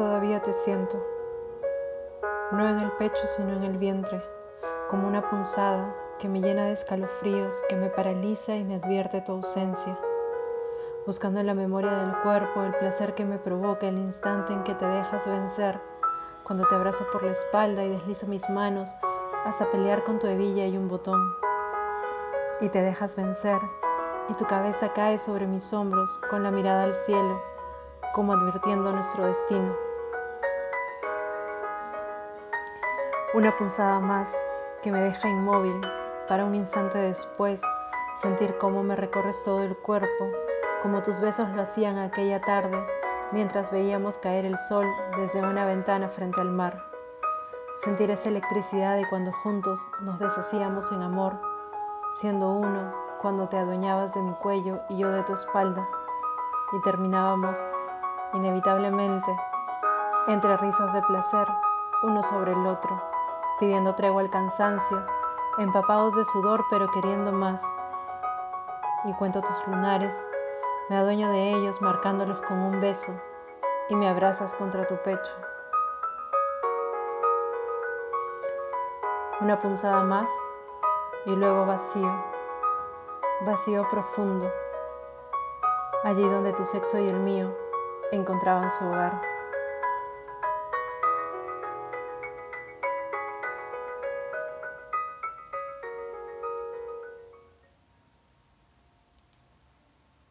Todavía te siento, no en el pecho sino en el vientre, como una punzada que me llena de escalofríos, que me paraliza y me advierte tu ausencia, buscando en la memoria del cuerpo el placer que me provoca el instante en que te dejas vencer, cuando te abrazo por la espalda y deslizo mis manos hasta pelear con tu hebilla y un botón, y te dejas vencer, y tu cabeza cae sobre mis hombros con la mirada al cielo como advirtiendo nuestro destino. Una punzada más que me deja inmóvil para un instante después sentir cómo me recorres todo el cuerpo, como tus besos lo hacían aquella tarde mientras veíamos caer el sol desde una ventana frente al mar. Sentir esa electricidad de cuando juntos nos deshacíamos en amor, siendo uno cuando te adueñabas de mi cuello y yo de tu espalda, y terminábamos inevitablemente, entre risas de placer, uno sobre el otro, pidiendo tregua al cansancio, empapados de sudor pero queriendo más. Y cuento tus lunares, me adueño de ellos marcándolos con un beso y me abrazas contra tu pecho. Una punzada más y luego vacío, vacío profundo, allí donde tu sexo y el mío encontraban su hogar.